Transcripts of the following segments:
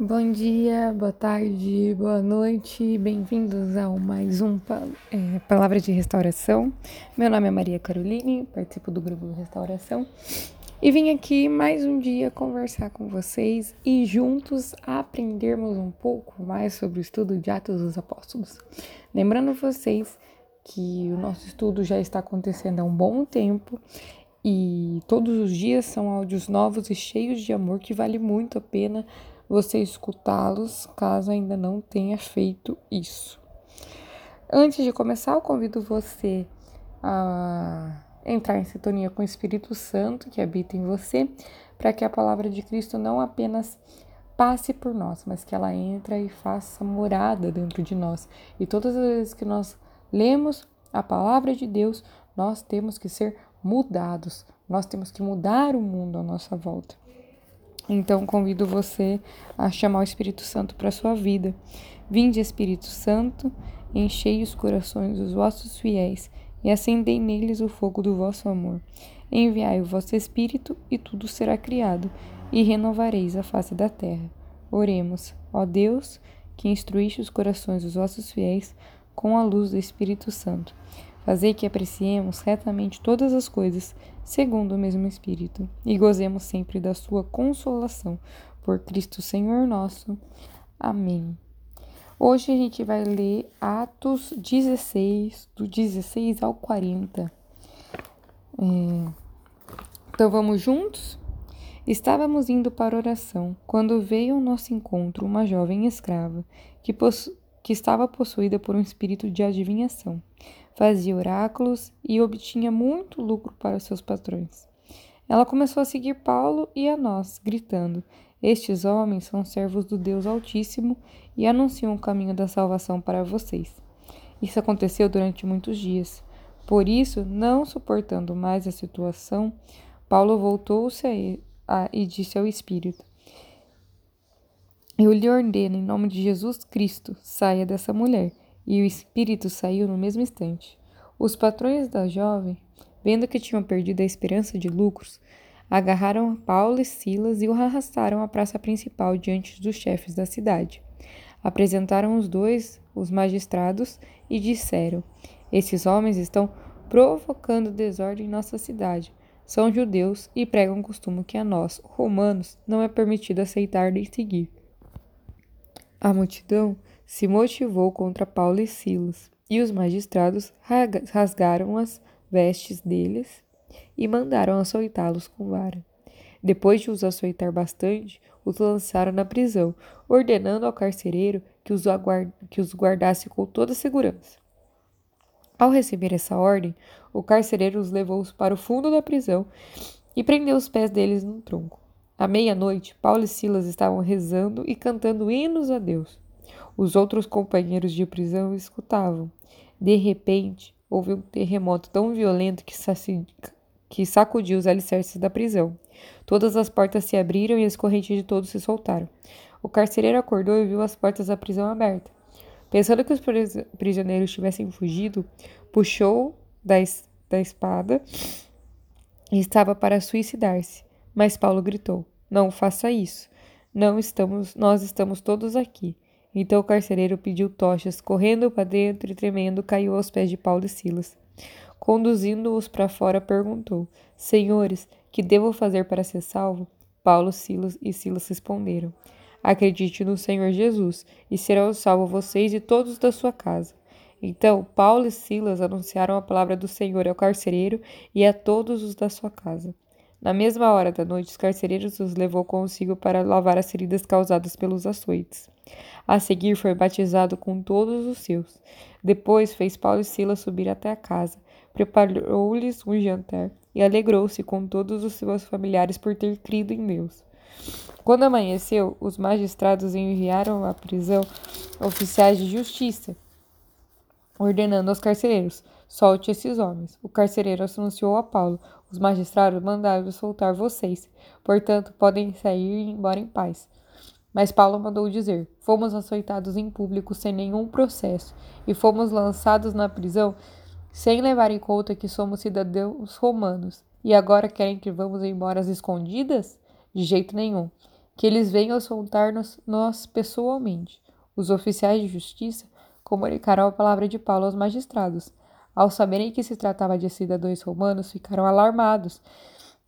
Bom dia, boa tarde, boa noite, bem-vindos ao mais um é, Palavra de Restauração. Meu nome é Maria Caroline, participo do grupo Restauração e vim aqui mais um dia conversar com vocês e juntos aprendermos um pouco mais sobre o estudo de Atos dos Apóstolos. Lembrando vocês que o nosso estudo já está acontecendo há um bom tempo e todos os dias são áudios novos e cheios de amor que vale muito a pena você escutá-los, caso ainda não tenha feito isso. Antes de começar, eu convido você a entrar em sintonia com o Espírito Santo que habita em você, para que a palavra de Cristo não apenas passe por nós, mas que ela entre e faça morada dentro de nós. E todas as vezes que nós lemos a palavra de Deus, nós temos que ser mudados, nós temos que mudar o mundo à nossa volta. Então convido você a chamar o Espírito Santo para a sua vida. Vinde, Espírito Santo, enchei os corações dos vossos fiéis e acendei neles o fogo do vosso amor. Enviai o vosso Espírito e tudo será criado, e renovareis a face da terra. Oremos, ó Deus, que instruíste os corações dos vossos fiéis com a luz do Espírito Santo. Fazei que apreciemos retamente todas as coisas, segundo o mesmo Espírito, e gozemos sempre da sua consolação. Por Cristo Senhor nosso. Amém. Hoje a gente vai ler Atos 16, do 16 ao 40. É... Então vamos juntos? Estávamos indo para oração quando veio ao nosso encontro uma jovem escrava que, possu... que estava possuída por um espírito de adivinhação fazia oráculos e obtinha muito lucro para seus patrões. Ela começou a seguir Paulo e a nós, gritando: Estes homens são servos do Deus Altíssimo e anunciam o caminho da salvação para vocês. Isso aconteceu durante muitos dias. Por isso, não suportando mais a situação, Paulo voltou-se e disse ao Espírito: Eu lhe ordeno, em nome de Jesus Cristo, saia dessa mulher e o espírito saiu no mesmo instante. Os patrões da jovem, vendo que tinham perdido a esperança de lucros, agarraram Paulo e Silas e o arrastaram à praça principal diante dos chefes da cidade. Apresentaram os dois, os magistrados, e disseram: Esses homens estão provocando desordem em nossa cidade. São judeus e pregam um costume que a nós, romanos, não é permitido aceitar nem seguir. A multidão se motivou contra Paulo e Silas, e os magistrados rasgaram as vestes deles e mandaram açoitá-los com vara. Depois de os açoitar bastante, os lançaram na prisão, ordenando ao carcereiro que os, que os guardasse com toda segurança. Ao receber essa ordem, o carcereiro os levou para o fundo da prisão e prendeu os pés deles num tronco. À meia-noite, Paulo e Silas estavam rezando e cantando hinos a Deus. Os outros companheiros de prisão escutavam. De repente, houve um terremoto tão violento que, que sacudiu os alicerces da prisão. Todas as portas se abriram e as correntes de todos se soltaram. O carcereiro acordou e viu as portas da prisão abertas. Pensando que os prisioneiros tivessem fugido, puxou da, es da espada e estava para suicidar-se. Mas Paulo gritou: Não faça isso. Não estamos, nós estamos todos aqui. Então o carcereiro pediu tochas, correndo para dentro e tremendo, caiu aos pés de Paulo e Silas. Conduzindo-os para fora, perguntou: Senhores, que devo fazer para ser salvo? Paulo Silas e Silas responderam: Acredite no Senhor Jesus, e serão salvos vocês e todos da sua casa. Então Paulo e Silas anunciaram a palavra do Senhor ao carcereiro e a todos os da sua casa. Na mesma hora da noite, os carcereiros os levou consigo para lavar as feridas causadas pelos açoites. A seguir, foi batizado com todos os seus. Depois, fez Paulo e Silas subir até a casa, preparou-lhes um jantar e alegrou-se com todos os seus familiares por ter crido em Deus. Quando amanheceu, os magistrados enviaram à prisão oficiais de justiça, ordenando aos carcereiros: solte esses homens. O carcereiro anunciou a Paulo: os magistrados mandaram soltar vocês, portanto, podem sair e ir embora em paz. Mas Paulo mandou dizer: Fomos açoitados em público sem nenhum processo e fomos lançados na prisão sem levar em conta que somos cidadãos romanos. E agora querem que vamos embora às escondidas? De jeito nenhum. que eles venham soltar-nos nós pessoalmente. Os oficiais de justiça comunicaram a palavra de Paulo aos magistrados. Ao saberem que se tratava de cidadãos romanos, ficaram alarmados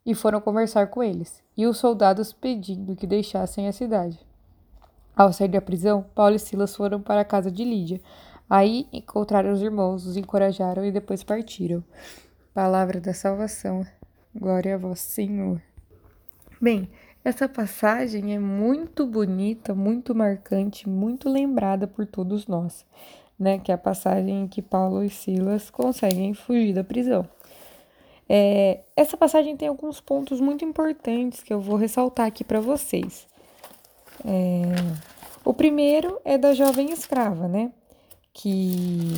e foram conversar com eles, e os soldados pedindo que deixassem a cidade. Ao sair da prisão, Paulo e Silas foram para a casa de Lídia. Aí encontraram os irmãos, os encorajaram e depois partiram. Palavra da salvação. Glória a vós, Senhor. Bem, essa passagem é muito bonita, muito marcante, muito lembrada por todos nós, né? Que é a passagem em que Paulo e Silas conseguem fugir da prisão. É, essa passagem tem alguns pontos muito importantes que eu vou ressaltar aqui para vocês. É, o primeiro é da jovem escrava, né? Que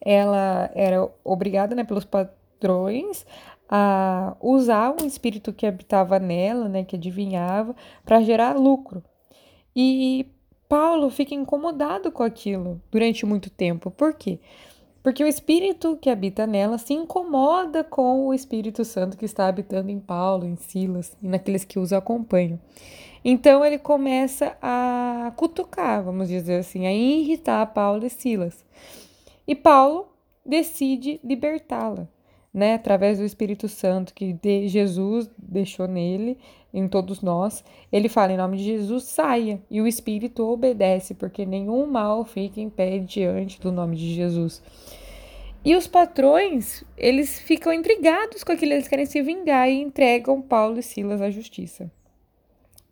ela era obrigada, né, pelos patrões a usar um espírito que habitava nela, né, que adivinhava, para gerar lucro. E Paulo fica incomodado com aquilo durante muito tempo. Por quê? Porque o espírito que habita nela se incomoda com o Espírito Santo que está habitando em Paulo, em Silas e naqueles que os acompanham. Então ele começa a cutucar, vamos dizer assim, a irritar Paulo e Silas. E Paulo decide libertá-la né, através do Espírito Santo que de Jesus deixou nele, em todos nós, ele fala em nome de Jesus, saia, e o Espírito obedece, porque nenhum mal fica em pé diante do nome de Jesus. E os patrões, eles ficam intrigados com aquilo, eles querem se vingar e entregam Paulo e Silas à justiça,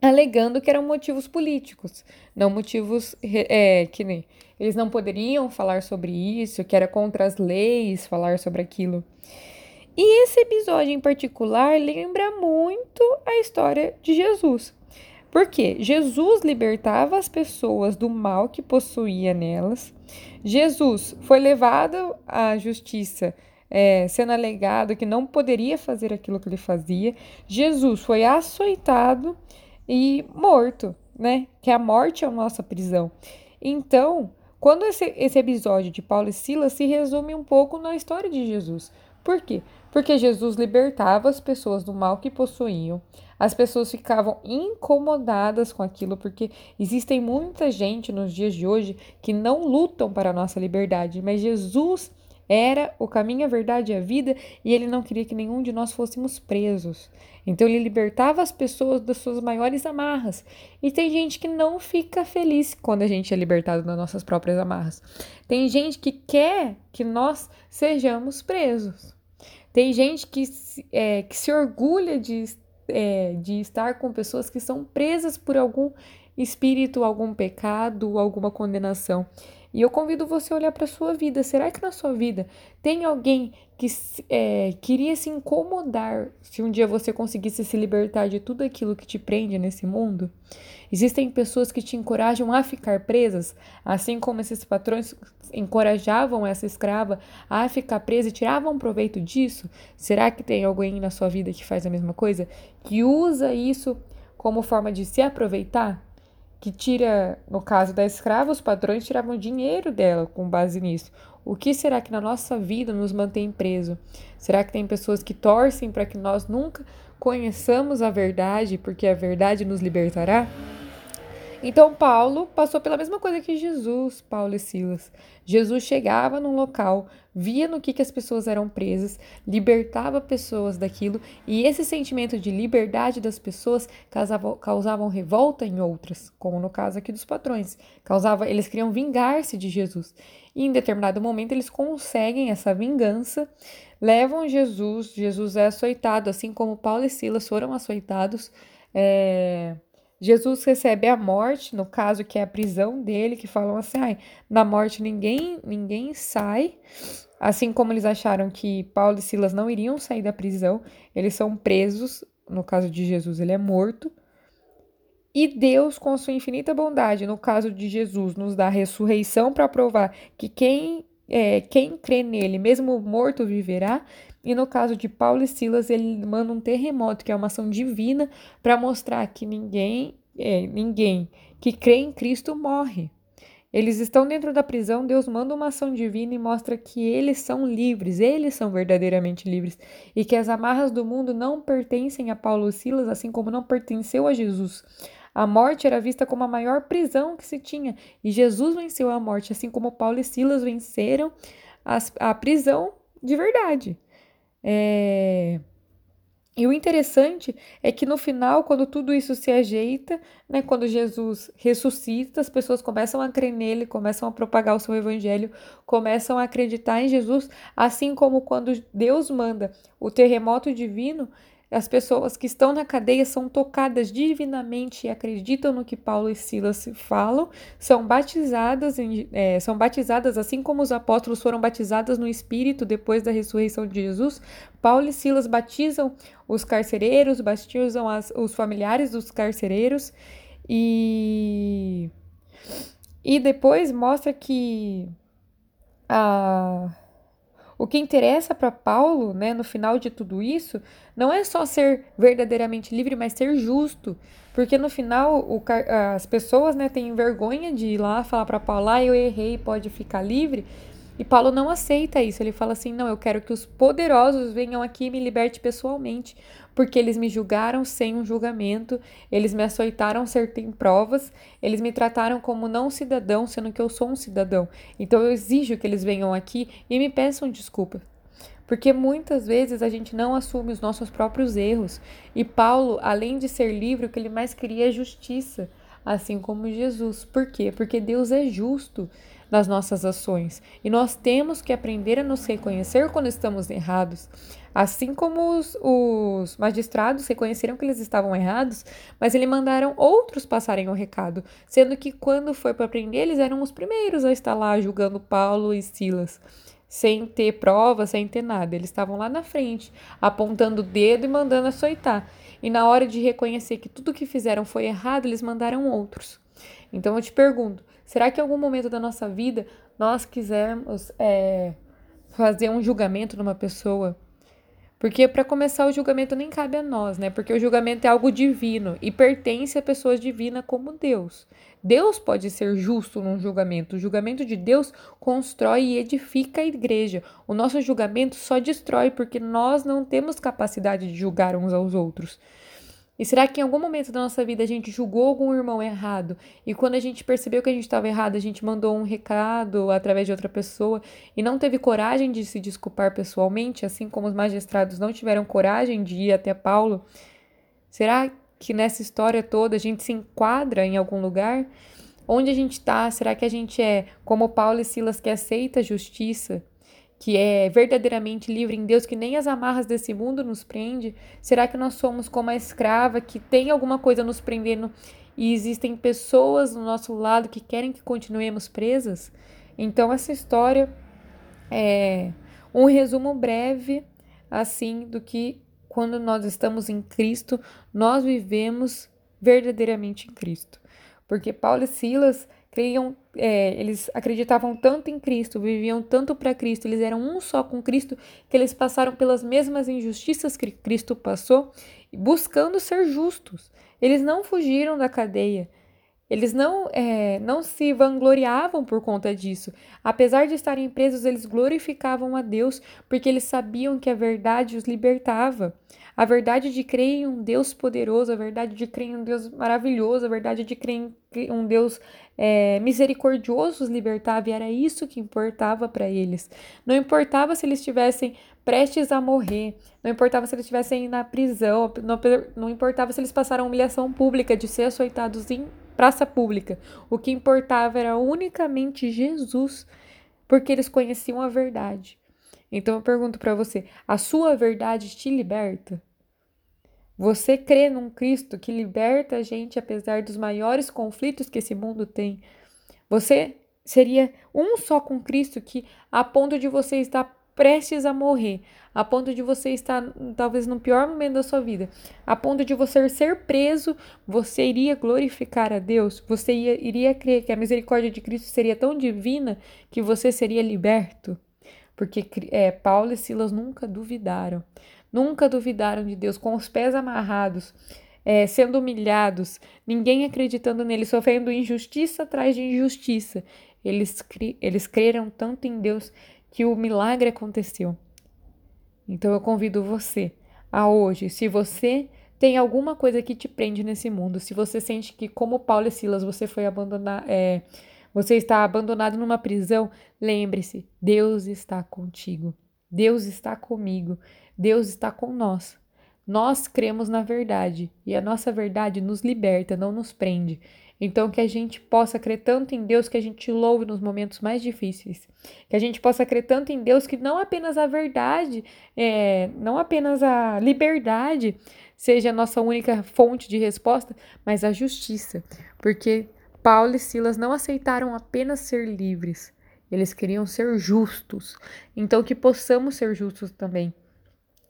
alegando que eram motivos políticos, não motivos é, que nem eles não poderiam falar sobre isso, que era contra as leis falar sobre aquilo. E esse episódio em particular lembra muito a história de Jesus. Porque Jesus libertava as pessoas do mal que possuía nelas. Jesus foi levado à justiça, é, sendo alegado que não poderia fazer aquilo que ele fazia. Jesus foi açoitado e morto, né? Que a morte é a nossa prisão. Então, quando esse, esse episódio de Paulo e Silas se resume um pouco na história de Jesus. Por quê? Porque Jesus libertava as pessoas do mal que possuíam. As pessoas ficavam incomodadas com aquilo, porque existem muita gente nos dias de hoje que não lutam para a nossa liberdade, mas Jesus era o caminho, a verdade e a vida, e ele não queria que nenhum de nós fôssemos presos. Então ele libertava as pessoas das suas maiores amarras. E tem gente que não fica feliz quando a gente é libertado das nossas próprias amarras. Tem gente que quer que nós sejamos presos. Tem gente que, é, que se orgulha de, é, de estar com pessoas que são presas por algum espírito, algum pecado, alguma condenação. E eu convido você a olhar para a sua vida. Será que na sua vida tem alguém que é, queria se incomodar se um dia você conseguisse se libertar de tudo aquilo que te prende nesse mundo? Existem pessoas que te encorajam a ficar presas, assim como esses patrões encorajavam essa escrava a ficar presa e tiravam proveito disso? Será que tem alguém na sua vida que faz a mesma coisa? Que usa isso como forma de se aproveitar? Que tira, no caso da escrava, os padrões tiravam dinheiro dela com base nisso. O que será que na nossa vida nos mantém preso? Será que tem pessoas que torcem para que nós nunca conheçamos a verdade, porque a verdade nos libertará? Então Paulo passou pela mesma coisa que Jesus, Paulo e Silas. Jesus chegava num local, via no que, que as pessoas eram presas, libertava pessoas daquilo, e esse sentimento de liberdade das pessoas causava, revolta em outras, como no caso aqui dos patrões. Causava, eles queriam vingar-se de Jesus. E em determinado momento eles conseguem essa vingança, levam Jesus, Jesus é açoitado, assim como Paulo e Silas foram açoitados. É Jesus recebe a morte, no caso que é a prisão dele, que falam assim, ai, na morte ninguém, ninguém sai. Assim como eles acharam que Paulo e Silas não iriam sair da prisão, eles são presos, no caso de Jesus, ele é morto. E Deus, com sua infinita bondade, no caso de Jesus, nos dá a ressurreição para provar que quem, é, quem crê nele, mesmo morto, viverá. E no caso de Paulo e Silas, ele manda um terremoto, que é uma ação divina, para mostrar que ninguém, é, ninguém que crê em Cristo morre. Eles estão dentro da prisão, Deus manda uma ação divina e mostra que eles são livres, eles são verdadeiramente livres, e que as amarras do mundo não pertencem a Paulo e Silas, assim como não pertenceu a Jesus. A morte era vista como a maior prisão que se tinha. E Jesus venceu a morte, assim como Paulo e Silas venceram a prisão de verdade. É... E o interessante é que no final, quando tudo isso se ajeita, né, quando Jesus ressuscita, as pessoas começam a crer nele, começam a propagar o seu evangelho, começam a acreditar em Jesus, assim como quando Deus manda o terremoto divino, as pessoas que estão na cadeia são tocadas divinamente e acreditam no que Paulo e Silas falam, são batizadas, em, é, são batizadas assim como os apóstolos foram batizados no Espírito depois da ressurreição de Jesus. Paulo e Silas batizam os carcereiros, batizam as, os familiares dos carcereiros e e depois mostra que a o que interessa para Paulo, né, no final de tudo isso, não é só ser verdadeiramente livre, mas ser justo. Porque no final o, as pessoas né, têm vergonha de ir lá falar para Paulo: ah, eu errei, pode ficar livre. E Paulo não aceita isso. Ele fala assim: não, eu quero que os poderosos venham aqui e me liberte pessoalmente, porque eles me julgaram sem um julgamento, eles me açoitaram sem provas, eles me trataram como não cidadão, sendo que eu sou um cidadão. Então eu exijo que eles venham aqui e me peçam desculpa. Porque muitas vezes a gente não assume os nossos próprios erros. E Paulo, além de ser livre, o que ele mais queria é justiça, assim como Jesus. Por quê? Porque Deus é justo nas nossas ações. E nós temos que aprender a nos reconhecer quando estamos errados. Assim como os, os magistrados reconheceram que eles estavam errados, mas eles mandaram outros passarem o recado, sendo que quando foi para prender, eles eram os primeiros a estar lá julgando Paulo e Silas sem ter prova, sem ter nada. Eles estavam lá na frente, apontando o dedo e mandando açoitar. E na hora de reconhecer que tudo que fizeram foi errado, eles mandaram outros. Então eu te pergunto: será que em algum momento da nossa vida nós quisermos é, fazer um julgamento numa pessoa? Porque para começar o julgamento nem cabe a nós, né? Porque o julgamento é algo divino e pertence a pessoas divinas como Deus. Deus pode ser justo num julgamento. O julgamento de Deus constrói e edifica a igreja. O nosso julgamento só destrói porque nós não temos capacidade de julgar uns aos outros. E será que em algum momento da nossa vida a gente julgou algum irmão errado? E quando a gente percebeu que a gente estava errado, a gente mandou um recado através de outra pessoa e não teve coragem de se desculpar pessoalmente, assim como os magistrados não tiveram coragem de ir até Paulo? Será que nessa história toda a gente se enquadra em algum lugar? Onde a gente está? Será que a gente é como Paulo e Silas que aceita a justiça? Que é verdadeiramente livre em Deus, que nem as amarras desse mundo nos prende? Será que nós somos como a escrava que tem alguma coisa nos prendendo e existem pessoas do nosso lado que querem que continuemos presas? Então essa história é um resumo breve assim do que quando nós estamos em Cristo, nós vivemos verdadeiramente em Cristo. Porque Paulo e Silas creiam, é, eles acreditavam tanto em Cristo, viviam tanto para Cristo, eles eram um só com Cristo, que eles passaram pelas mesmas injustiças que Cristo passou, buscando ser justos. Eles não fugiram da cadeia. Eles não, é, não se vangloriavam por conta disso. Apesar de estarem presos, eles glorificavam a Deus porque eles sabiam que a verdade os libertava. A verdade de crer em um Deus poderoso, a verdade de crer em um Deus maravilhoso, a verdade de crer em um Deus é, misericordioso os libertava, e era isso que importava para eles. Não importava se eles estivessem prestes a morrer, não importava se eles estivessem na prisão, não, não importava se eles passaram humilhação pública de ser açoitados em praça pública. O que importava era unicamente Jesus, porque eles conheciam a verdade. Então eu pergunto para você: a sua verdade te liberta? Você crê num Cristo que liberta a gente apesar dos maiores conflitos que esse mundo tem? Você seria um só com Cristo que, a ponto de você estar prestes a morrer, a ponto de você estar talvez no pior momento da sua vida, a ponto de você ser preso, você iria glorificar a Deus? Você ia, iria crer que a misericórdia de Cristo seria tão divina que você seria liberto? Porque é, Paulo e Silas nunca duvidaram, nunca duvidaram de Deus, com os pés amarrados, é, sendo humilhados, ninguém acreditando nele, sofrendo injustiça atrás de injustiça. Eles, eles creram tanto em Deus que o milagre aconteceu. Então eu convido você a hoje, se você tem alguma coisa que te prende nesse mundo, se você sente que, como Paulo e Silas, você foi abandonar, é, você está abandonado numa prisão, lembre-se: Deus está contigo, Deus está comigo, Deus está com nós. Nós cremos na verdade e a nossa verdade nos liberta, não nos prende. Então, que a gente possa crer tanto em Deus que a gente louve nos momentos mais difíceis. Que a gente possa crer tanto em Deus que não apenas a verdade, é, não apenas a liberdade seja a nossa única fonte de resposta, mas a justiça. Porque Paulo e Silas não aceitaram apenas ser livres, eles queriam ser justos. Então, que possamos ser justos também.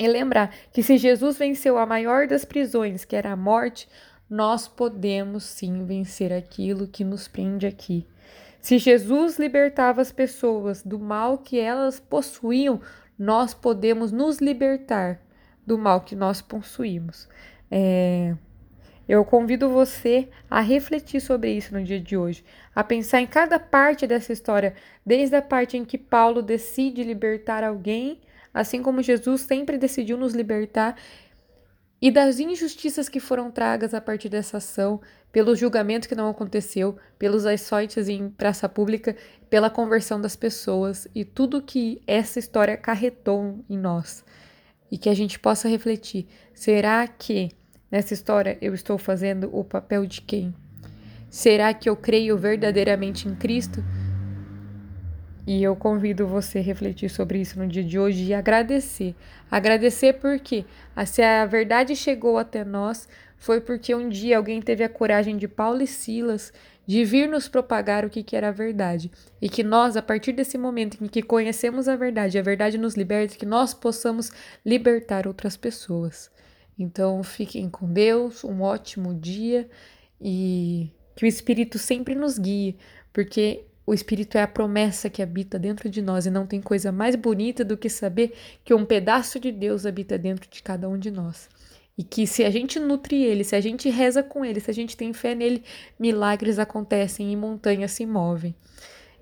E lembrar que se Jesus venceu a maior das prisões, que era a morte, nós podemos sim vencer aquilo que nos prende aqui. Se Jesus libertava as pessoas do mal que elas possuíam, nós podemos nos libertar do mal que nós possuímos. É... Eu convido você a refletir sobre isso no dia de hoje, a pensar em cada parte dessa história, desde a parte em que Paulo decide libertar alguém, assim como Jesus sempre decidiu nos libertar, e das injustiças que foram tragas a partir dessa ação, pelo julgamento que não aconteceu, pelos açoites em praça pública, pela conversão das pessoas e tudo que essa história acarretou em nós. E que a gente possa refletir: será que nessa história eu estou fazendo o papel de quem? Será que eu creio verdadeiramente em Cristo? E eu convido você a refletir sobre isso no dia de hoje e agradecer. Agradecer porque se a verdade chegou até nós, foi porque um dia alguém teve a coragem de Paulo e Silas de vir nos propagar o que, que era a verdade. E que nós, a partir desse momento em que conhecemos a verdade, a verdade nos liberta, que nós possamos libertar outras pessoas. Então, fiquem com Deus, um ótimo dia e que o Espírito sempre nos guie, porque o Espírito é a promessa que habita dentro de nós e não tem coisa mais bonita do que saber que um pedaço de Deus habita dentro de cada um de nós. E que se a gente nutre ele, se a gente reza com ele, se a gente tem fé nele, milagres acontecem e montanhas se movem.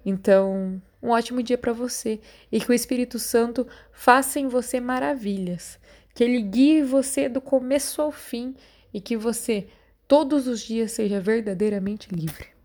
Então, um ótimo dia para você e que o Espírito Santo faça em você maravilhas, que ele guie você do começo ao fim e que você todos os dias seja verdadeiramente livre.